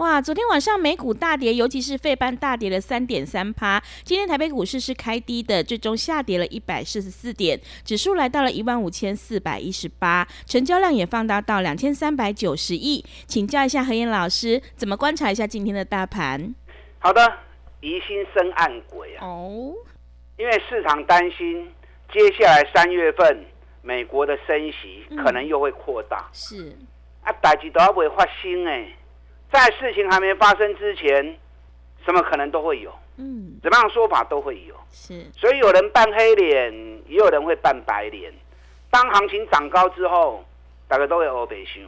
哇，昨天晚上美股大跌，尤其是费班大跌了三点三趴。今天台北股市是开低的，最终下跌了一百四十四点，指数来到了一万五千四百一十八，成交量也放大到两千三百九十亿。请教一下何燕老师，怎么观察一下今天的大盘？好的，疑心生暗鬼啊！哦，因为市场担心接下来三月份美国的升息可能又会扩大，是啊，大事都要会发生哎。在事情还没发生之前，什么可能都会有，嗯，怎么样说法都会有，是，所以有人扮黑脸，也有人会扮白脸。当行情涨高之后，大家都会欧北修，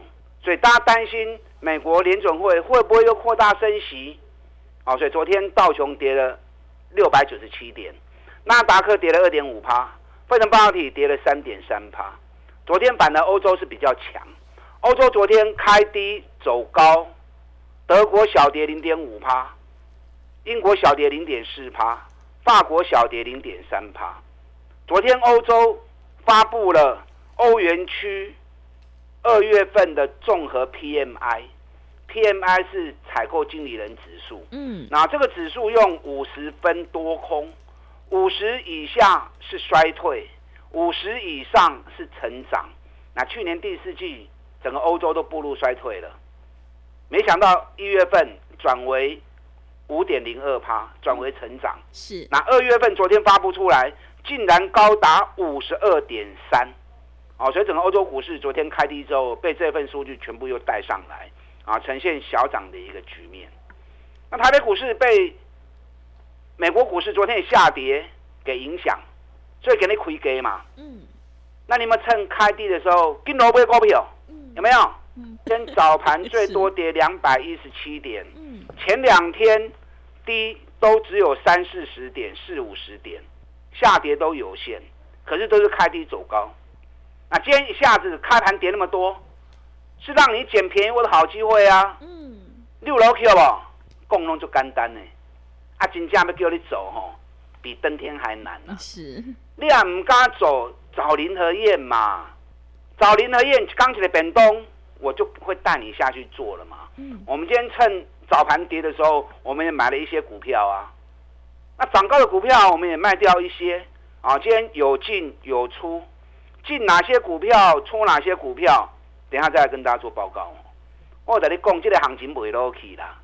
所以大家担心美国联准会会不会又扩大升息？哦，所以昨天道琼跌了六百九十七点，纳达克跌了二点五趴，费城半导体跌了三点三趴。昨天反的欧洲是比较强，欧洲昨天开低走高。德国小跌零点五帕，英国小跌零点四帕，法国小跌零点三帕。昨天欧洲发布了欧元区二月份的综合 PMI，PMI 是采购经理人指数。嗯，那这个指数用五十分多空，五十以下是衰退，五十以上是成长。那去年第四季整个欧洲都步入衰退了。没想到一月份转为五点零二趴，转为成长。是。那二月份昨天发布出来，竟然高达五十二点三，哦，所以整个欧洲股市昨天开低之后，被这份数据全部又带上来，啊，呈现小涨的一个局面。那台北股市被美国股市昨天下跌给影响，所以给你亏给嘛。嗯。那你们趁开低的时候，跟萝卜股票，有没有？跟早盘最多跌两百一十七点，前两天低都只有三四十点、四五十点，下跌都有限，可是都是开低走高。那今天一下子开盘跌那么多，是让你捡便宜我的好机会啊！嗯，六楼 Q 不？共弄就干单呢，啊，真正要叫你走吼，比登天还难啊！是，你也唔敢走，找林和燕嘛？找林和燕刚起来变东。我就不会带你下去做了嘛。嗯，我们今天趁早盘跌的时候，我们也买了一些股票啊。那涨高的股票，我们也卖掉一些啊。今天有进有出，进哪些股票，出哪些股票，等下再来跟大家做报告。我跟你讲，这个行情不会落去啦。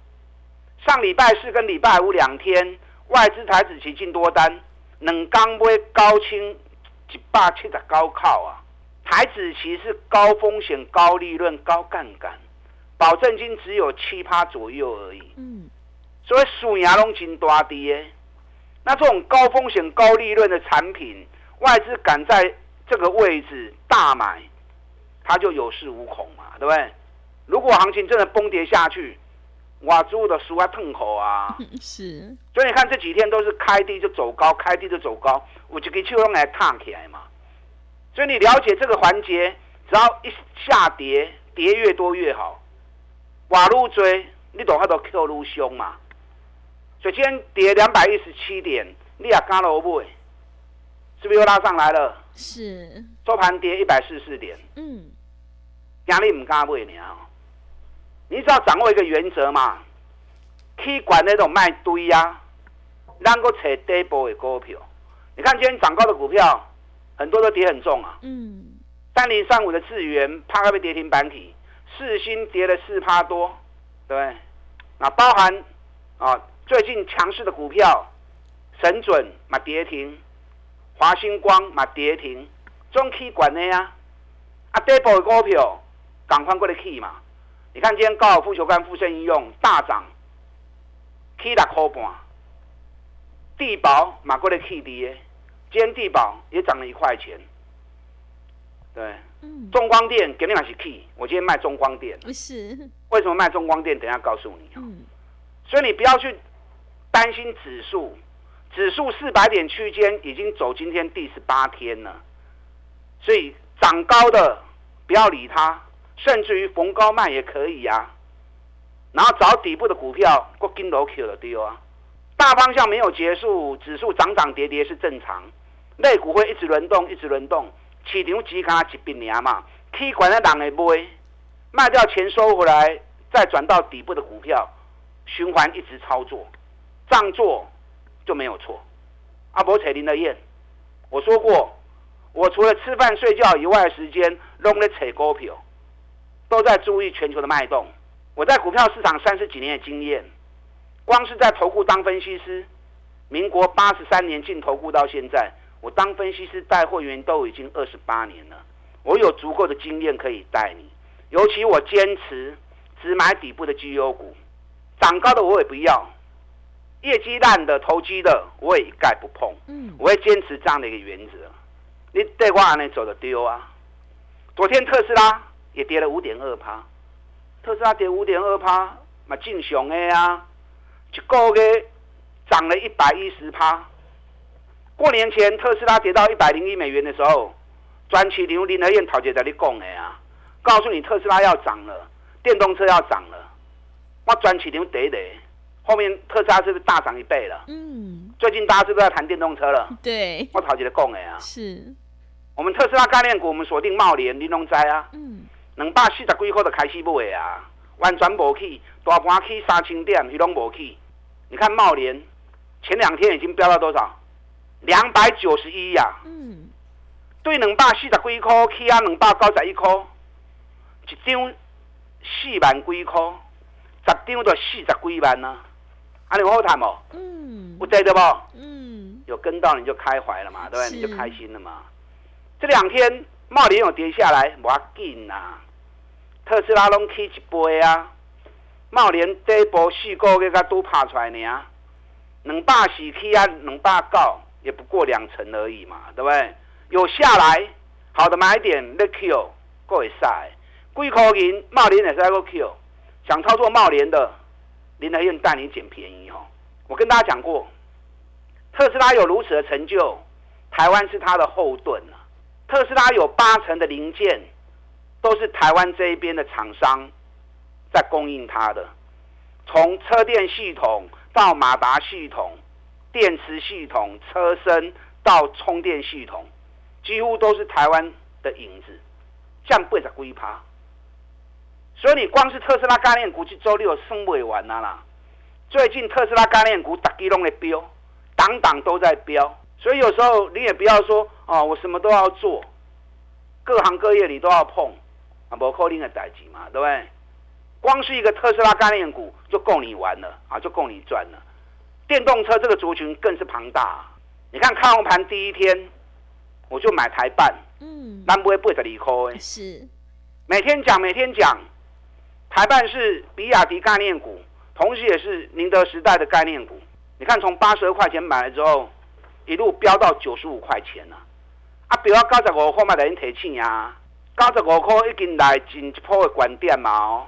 上礼拜四跟礼拜五两天，外资台子期进多单，两刚买高清一百七十九靠啊。台子期是高风险、高利润、高杠杆，保证金只有七趴左右而已。嗯，所以属牙龙金多跌。那这种高风险、高利润的产品，外资敢在这个位置大买，它就有恃无恐嘛，对不对？如果行情真的崩跌下去，哇，猪的输啊，痛口啊。是。所以你看这几天都是开低就走高，开低就走高，我就给秋龙来烫起来嘛。所以你了解这个环节，只要一下跌，跌越多越好。瓦路追，你懂它都 Q 路凶嘛？所以今天跌两百一十七点，你也加了不？是不是又拉上来了？是。收盘跌一百四十四点。嗯。压力唔加不？你啊，你只要掌握一个原则嘛，去管那种卖堆呀，能够扯底部的股票。你看今天涨高的股票。很多都跌很重啊，嗯，三零三五的智源怕会被跌停板体，四星跌了四趴多，对，那包含啊最近强势的股票，神准嘛跌停，华星光嘛跌停，中期管的呀，啊跌波的股票赶快过来去嘛，你看今天高尔夫球杆富盛应用大涨，K 六块半，地保嘛过来 K 跌。今天地保也涨了一块钱。对，嗯，中光电给你买是 key，我今天卖中光电，不是，为什么卖中光电？等一下告诉你所以你不要去担心指数，指数四百点区间已经走今天第十八天了，所以涨高的不要理它，甚至于逢高卖也可以呀、然后找底部的股票，过金楼 Q 的丢啊。大方向没有结束，指数涨涨跌跌是正常，类股会一直轮动，一直轮动。市场只敢一边赢嘛，起管的人会买，卖掉钱收回来，再转到底部的股票，循环一直操作，这样做就没有错。阿伯扯林的燕，我说过，我除了吃饭睡觉以外的时间，拢在扯股票，都在注意全球的脉动。我在股票市场三十几年的经验，光是在投顾当分析师，民国八十三年进投顾到现在，我当分析师带会员都已经二十八年了，我有足够的经验可以带你。尤其我坚持只买底部的绩优股，涨高的我也不要，业绩烂的、投机的我也一概不碰。嗯，我会坚持这样的一个原则。你对我安尼走的丢啊！昨天特斯拉也跌了五点二趴，特斯拉跌五点二趴，嘛正常的啊，一个月涨了一百一十趴。过年前特斯拉跌到一百零一美元的时候，专区林林和燕陶姐在你讲的啊，告诉你特斯拉要涨了，电动车要涨了，我专区林得得，后面特斯拉是不是大涨一倍了？嗯，最近大家是不是在谈电动车了？对，我陶姐的讲的啊，是，我们特斯拉概念股，我们锁定茂联、玲珑斋啊，嗯，两百四十几块都开始买的啊，完全无去，大盘去三千点，你拢无去。你看茂联前两天已经飙到多少？两百九十一呀，嗯，对两百四十几块起啊，两百九十一块，一张四万几块，十张就四十几万啊，安尼有好谈无？嗯有，对的不？嗯，有跟到你就开怀了嘛，对不对？你就开心了嘛。这两天茂林有跌下来，无要紧呐。特斯拉拢起一倍啊，茂联第一波四个月才拄拍出来呢，两百四起啊，两百九也不过两成而已嘛，对不对？有下来，好的买点你 Q 够会晒，几块银茂联也是在个 Q，想操作茂联的，林德燕带你捡便宜哦。我跟大家讲过，特斯拉有如此的成就，台湾是它的后盾啊。特斯拉有八成的零件都是台湾这一边的厂商在供应它的，从车电系统到马达系统、电池系统、车身到充电系统，几乎都是台湾的影子，降八十几趴。所以你光是特斯拉概念股，这周六升不完啊啦。最近特斯拉概念股大基拢在飙，档档都在飙，所以有时候你也不要说哦，我什么都要做，各行各业你都要碰，啊，不可能的代志嘛，对不对？光是一个特斯拉概念股就够你玩了啊，就够你赚了。电动车这个族群更是庞大、你看开红盘第一天，我就买台办，嗯，南不会八十二块，是，每天讲每天讲，台办是比亚迪概念股，同时也是宁德时代的概念股。你看从八十二块钱买了之后，一路飙到九十五块钱了。啊，飙到九十五块嘛，来人提醒啊，九十五块已经来进一波的观点嘛哦，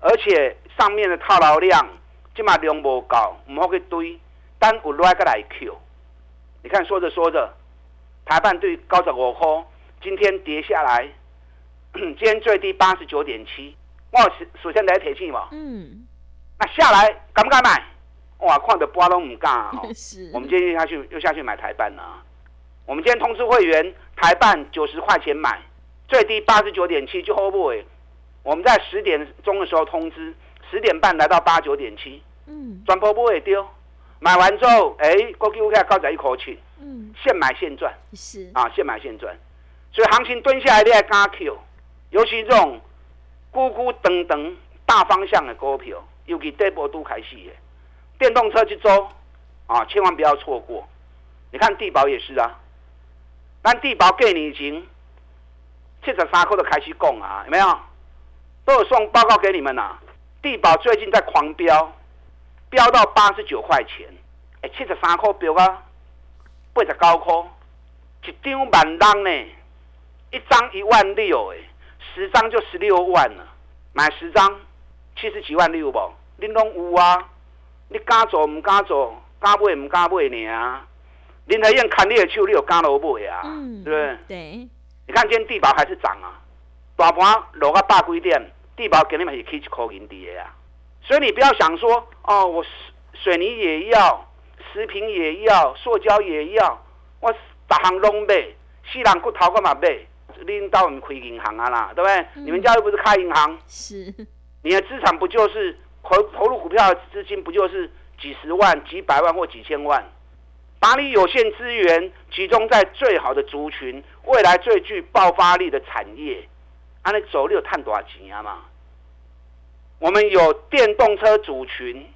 而且上面的套牢量，即嘛量无够，唔好去堆，等有来个来 Q。你看说着说着，台办对九十五块，今天跌下来。今天最低八十九点七，我首首先来提醒嘛，嗯，那下来敢不敢买？哇，看着波拢唔敢哦。是，我们今天又下去又下去买台办了啊。我们今天通知会员，台办九十块钱买，最低八十九点七就 hold 不尾。我们在十点钟的时候通知，十点半来到八九点七，嗯转播不会丢。买完之后，哎，国际股价高在一口气，嗯，现买现赚。是，啊，现买现赚。所以行情蹲下来，你还敢 Q，尤其这种咕咕等等大方向的股票，尤其这波都开始的电动车去周啊，千万不要错过。你看地保也是啊，咱地保给你已经七十三块就开始供啊，有没有？都有送报告给你们啊。地保最近在狂飙，飙到八十九块钱，哎，七十三块飙啊，八十九块。一张万张呢，一张一万六哎，十张就十六万了，买十张七十几万六不？你拢有啊？你敢做唔敢做？敢买唔敢买呢？林德燕看你的手，你有敢落买啊？对不对？对。你看今天地保还是涨啊，大盘落个百几点，地保给你们是起一块银的啊。所以你不要想说哦，我水水泥也要，食品也要，塑胶也要，我大行拢买，四人骨头干嘛买？领导们开银行啊啦，对不对？你们家又不是开银行，是，你的资产不就是投投入股票的资金不就是几十万、几百万或几千万？把你有限资源集中在最好的族群，未来最具爆发力的产业，安尼走你有赚多少钱啊嘛？我们有电动车组群，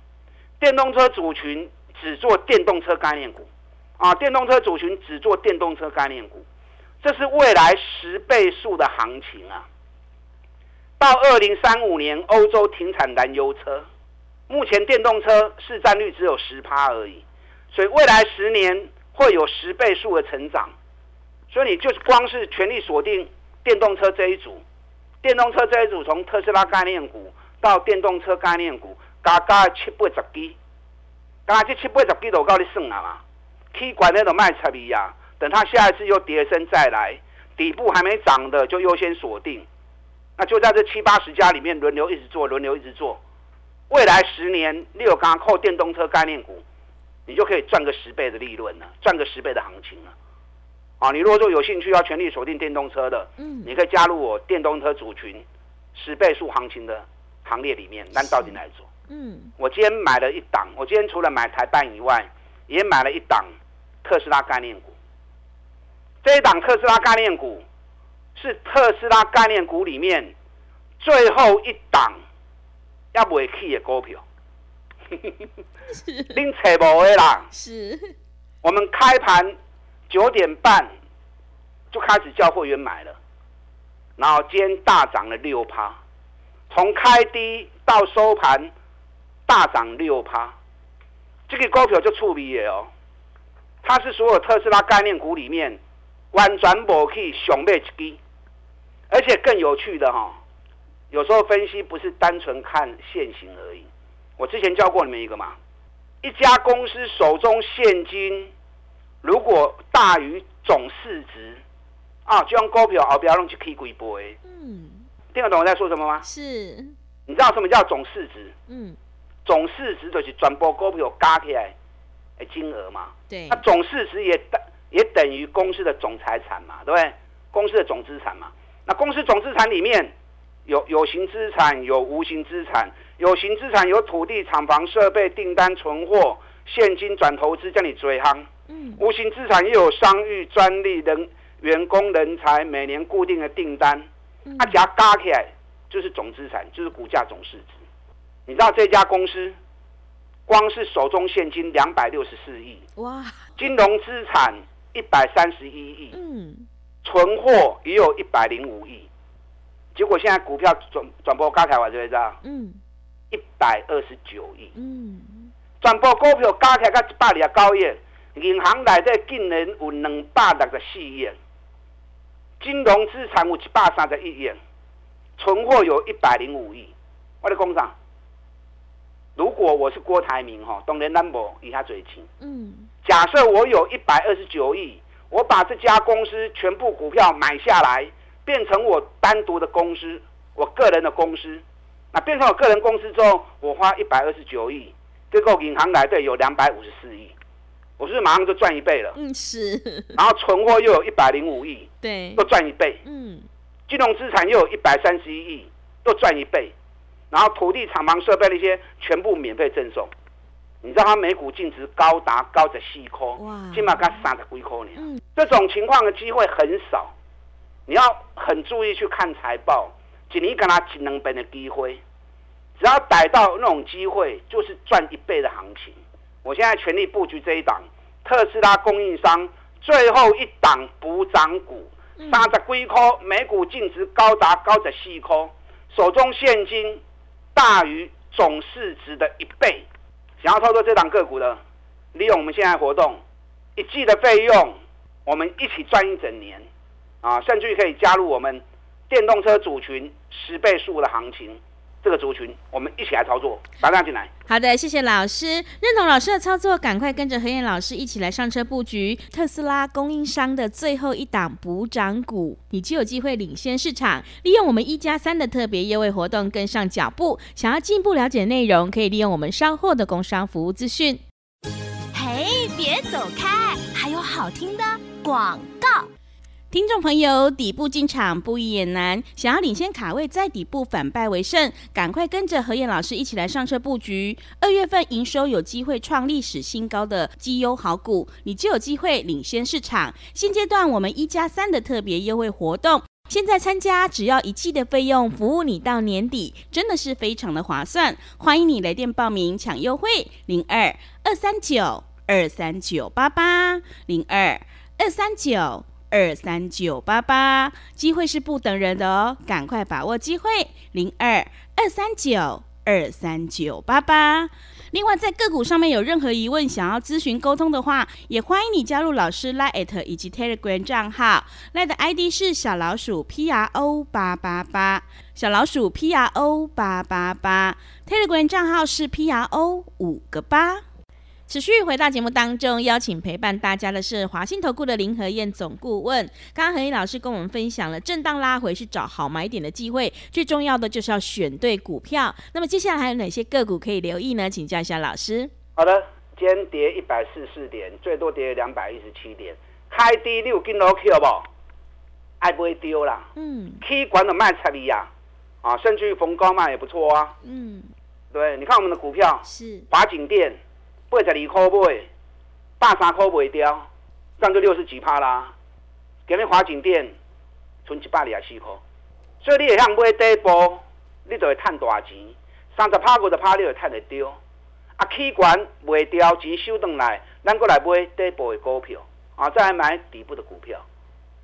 电动车组群只做电动车概念股，啊，电动车组群只做电动车概念股，这是未来十倍数的行情啊！到二零三五年，欧洲停产燃油车，目前电动车市占率只有十趴而已。所以未来十年会有十倍数的成长，所以你就是光是全力锁定电动车这一组，电动车这一组从特斯拉概念股到电动车概念股，加加七八十支，加这七八十支都够你算了嘛？起管那种卖差比呀，等它下一次又跌升再来，底部还没涨的就优先锁定，那就在这七八十家里面轮流一直做，轮流一直做，未来十年你有刚扣电动车概念股。你就可以赚个十倍的利润了，赚个十倍的行情了。啊，你如果说有兴趣要全力锁定电动车的，嗯，你可以加入我电动车组群十倍数行情的行列里面。那到底来做？嗯，我今天买了一档，我今天除了买台办以外，也买了一档特斯拉概念股。这一档特斯拉概念股是特斯拉概念股里面最后一档要不会起的股票。拎扯无的啦，是。我们开盘九点半就开始叫会员买了，然后今天大涨了六趴，从开低到收盘大涨六趴，这个股票就触鼻的哦。它是所有特斯拉概念股里面完全无去上尾一支，而且更有趣的哈，有时候分析不是单纯看现行而已。我之前教过你们一个嘛，一家公司手中现金如果大于总市值，啊，就用股票后边弄去 K 几倍。嗯，听得懂我在说什么吗？是。你知道什么叫总市值？嗯，总市值就是转播股票加起来的金额嘛。对。那总市值也等也等于公司的总财产嘛，对不对？公司的总资产嘛。那公司总资产里面有有形资产，有无形资产。有形资产有土地、厂房、设备、订单、存货、现金转投资，叫你追夯。嗯。无形资产又有商誉、专利、人、员工、人才，每年固定的订单。嗯。它加加起来就是总资产，就是股价总市值。你知道这家公司，光是手中现金两百六十四亿。哇。金融资产一百三十一亿。嗯。存货也有一百零五亿。结果现在股票转转播加起来，我知道。嗯。一百二十九亿，嗯，转播股票加起来到一百二十九亿，银行内底竟然有两百六十四亿，金融资产有一百三十一亿，存货有一百零五亿。我咧讲啥？如果我是郭台铭哈，当然咱无以下最轻。嗯，假设我有一百二十九亿，我把这家公司全部股票买下来，变成我单独的公司，我个人的公司。那变成我个人公司之后，我花一百二十九亿，结果银行来对有两百五十四亿，我是马上就赚一倍了？嗯，是。然后存货又有一百零五亿，对，又赚一倍。嗯，金融资产又有一百三十一亿，又赚一倍。然后土地、厂房、设备那些全部免费赠送。你知道它每股净值高达高的四块，哇，起码才三十几块呢。嗯，这种情况的机会很少，你要很注意去看财报。一年跟他一两倍的机会，只要逮到那种机会，就是赚一倍的行情。我现在全力布局这一档特斯拉供应商最后一档补涨股，三十几块，每股净值高达高十四块，手中现金大于总市值的一倍。想要操作这档个股的，利用我们现在活动，一季的费用，我我们一起赚一整年啊，甚至于可以加入我们电动车组群十倍数的行情。这个族群，我们一起来操作，打量进来。好的，谢谢老师，认同老师的操作，赶快跟着何燕老师一起来上车布局特斯拉供应商的最后一档补涨股，你就有机会领先市场。利用我们一加三的特别优惠活动，跟上脚步。想要进一步了解内容，可以利用我们稍后的工商服务资讯。嘿，别走开，还有好听的广告。听众朋友，底部进场不也难，想要领先卡位，在底部反败为胜，赶快跟着何燕老师一起来上车布局。二月份营收有机会创历史新高，的绩优好股，你就有机会领先市场。现阶段我们一加三的特别优惠活动，现在参加只要一季的费用，服务你到年底，真的是非常的划算。欢迎你来电报名抢优惠，零二二三九二三九八八零二二三九。二三九八八，机会是不等人的哦，赶快把握机会，零二二三九二三九八八。另外，在个股上面有任何疑问，想要咨询沟通的话，也欢迎你加入老师 Line 以及 Telegram 账号，Line 的 ID 是小老鼠 P R O 八八八，小老鼠 P R O 八八八，Telegram 账号是 P R O 五个八。持续回到节目当中，邀请陪伴大家的是华信投顾的林和燕总顾问。刚刚何燕老师跟我们分享了震荡拉回是找好买点的机会，最重要的就是要选对股票。那么接下来还有哪些个股可以留意呢？请教一下老师。好的，今天跌一百四十四点，最多跌两百一十七点，开低六跟楼 Q 不？爱不会丢啦。嗯。K 管的卖彩礼呀，啊，甚至于逢高卖也不错啊。嗯。对，你看我们的股票是华景店。八十二块买，百三块卖掉，涨就六十几趴啦。今日华景店存一百二十四块，所以你会向买底部，你就会赚大钱。三十趴五十趴，你会赚得到。啊，起管卖掉钱收回来，咱过来买底部的股票，啊，再来买底部的股票，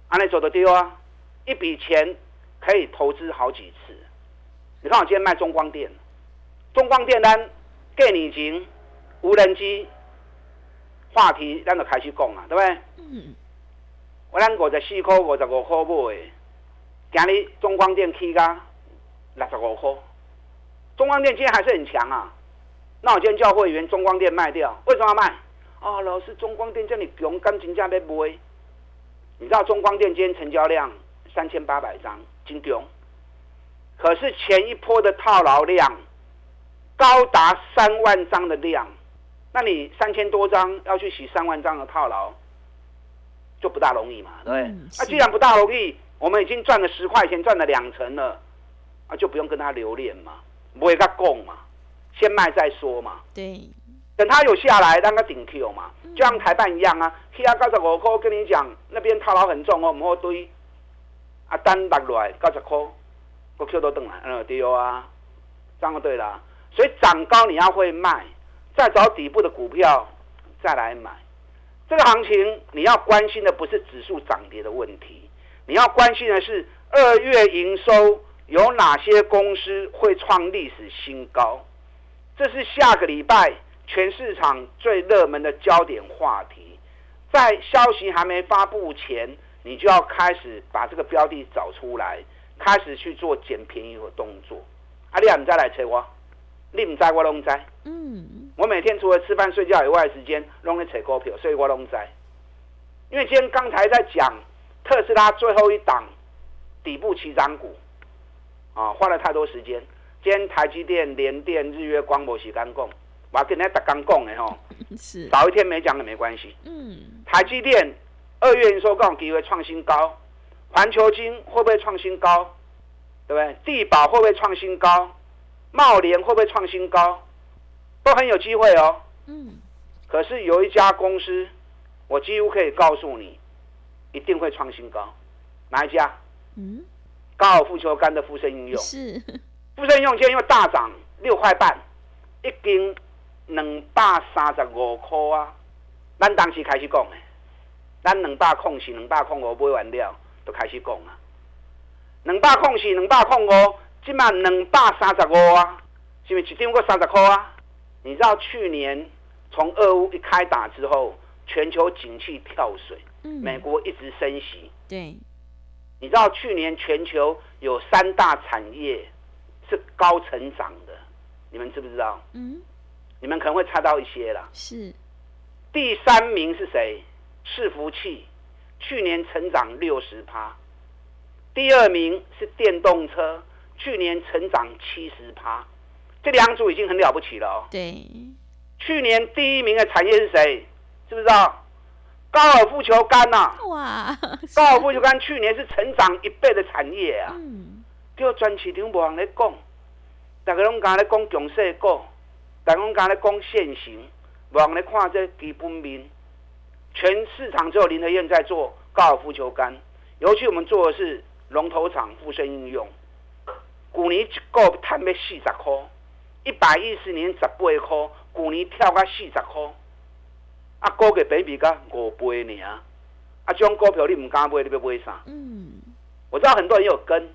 安尼做得到啊。一笔钱可以投资好几次。你看我今天卖中光电，中光电单给你钱。无人机话题，咱就开始讲啊，对不对？嗯。我咱五十四块、五十五块买，今日中光电起价六十五块。中光电今天还是很强啊。那我今天叫会员中光电卖掉，为什么要卖？啊，老师，中光电叫你用感情价要买。你知道中光电今天成交量三千八百张，真强。可是前一波的套牢量高达三万张的量。那你三千多张要去洗三万张的套牢，就不大容易嘛，对不对？那既然不大容易，我们已经赚了十块钱，赚了两成了，啊，就不用跟他留恋嘛，不会他供嘛，先卖再说嘛。对，等他有下来，让他顶 Q 嘛，就像台办一样啊。K 啊，九十五块，跟你讲，那边套牢很重哦，唔好堆。啊，单落来九十块，个 Q 都等来，嗯，对啊，这样就对啦。所以涨高你要会卖。再找底部的股票再来买，这个行情你要关心的不是指数涨跌的问题，你要关心的是二月营收有哪些公司会创历史新高，这是下个礼拜全市场最热门的焦点话题。在消息还没发布前，你就要开始把这个标的找出来，开始去做捡便宜的动作。阿丽亚，你再来催我，你唔在我拢在。嗯。我每天除了吃饭睡觉以外，时间弄在扯股票，所以我拢在。因为今天刚才在讲特斯拉最后一档底部起涨股，啊，花了太多时间。今天台积电、联电、日月光、摩西干供，我跟人家刚讲的吼，是早一天没讲也没关系。嗯，台积电二月营收讲机会创新高，环球金会不会创新高？对不对？地保会不会创新高？茂联会不会创新高？都很有机会哦。嗯，可是有一家公司，我几乎可以告诉你，一定会创新高。哪一家？嗯，高尔夫球杆的富盛应用。是。富盛应用今天因为大涨六块半，一斤两百三十五块啊。咱当时开始讲的，咱两百空是两百空五买完了，就开始讲啊。两百空是两百空五，今晚两百三十五啊，是不是一张过三十块啊？你知道去年从俄乌一开打之后，全球景气跳水，嗯，美国一直升息。对，你知道去年全球有三大产业是高成长的，你们知不知道？嗯，你们可能会猜到一些啦。是，第三名是谁？伺服器，去年成长六十趴。第二名是电动车，去年成长七十趴。这两组已经很了不起了哦。对，去年第一名的产业是谁？知不知道？高尔夫球杆呐、哇，高尔夫球杆去年是成长一倍的产业啊。嗯，叫全市场无人咧讲，大家拢讲咧讲强势股，大家拢讲咧讲现行，无人咧看这基本面。全市场只有林和燕在做高尔夫球杆，尤其我们做的是龙头厂附身应用，去年一个赚要四十块，一百一十年十八块，去年跳到四十块，啊，股价比比甲五倍尔，啊，这种股票你唔敢买，你要买啥？嗯，我知道很多人有跟，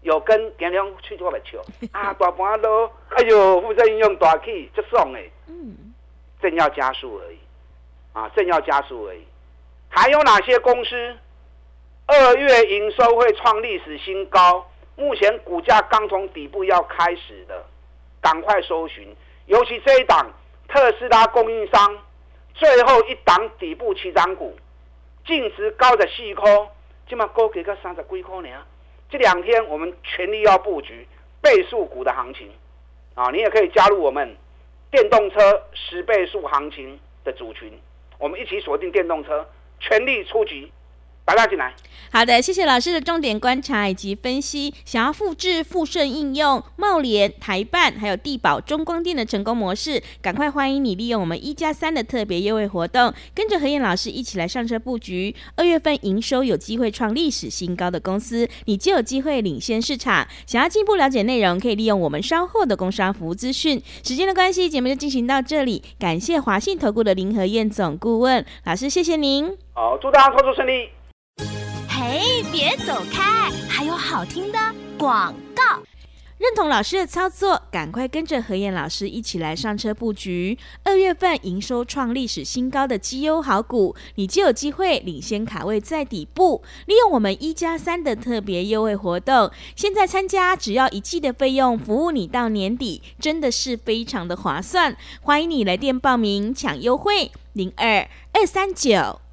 有跟，今天去做来笑。啊，大盘都，哎呦，富盛应用大起，就爽诶，嗯，正要加速而已，啊，正要加速而已。还有哪些公司？二月营收会创历史新高？目前股价刚从底部要开始的，赶快搜寻。尤其这一档特斯拉供应商最后一档底部起涨股，净值高的四块，今嘛高给个三十几块呢。这两天我们全力要布局倍数股的行情，啊，你也可以加入我们电动车十倍数行情的组群，我们一起锁定电动车，全力出击，打大进来。好的，谢谢老师的重点观察以及分析。想要复制富盛应用、茂联、台办还有地保、中光电的成功模式，赶快欢迎你利用我们一加三的特别优惠活动，跟着何燕老师一起来上车布局。二月份营收有机会创历史新高的公司，你就有机会领先市场。想要进一步了解内容，可以利用我们稍后的工商服务资讯。时间的关系，节目就进行到这里。感谢华信投顾的林和燕总顾问老师，谢谢您。好，祝大家操作顺利。嘿，别走开，还有好听的广告。认同老师的操作，赶快跟着何燕老师一起来上车布局。二月份营收创历史新高的绩优好股，你就有机会领先卡位在底部。利用我们一加三的特别优惠活动，现在参加只要一季的费用，服务你到年底，真的是非常的划算。欢迎你来电报名抢优惠，零二二三九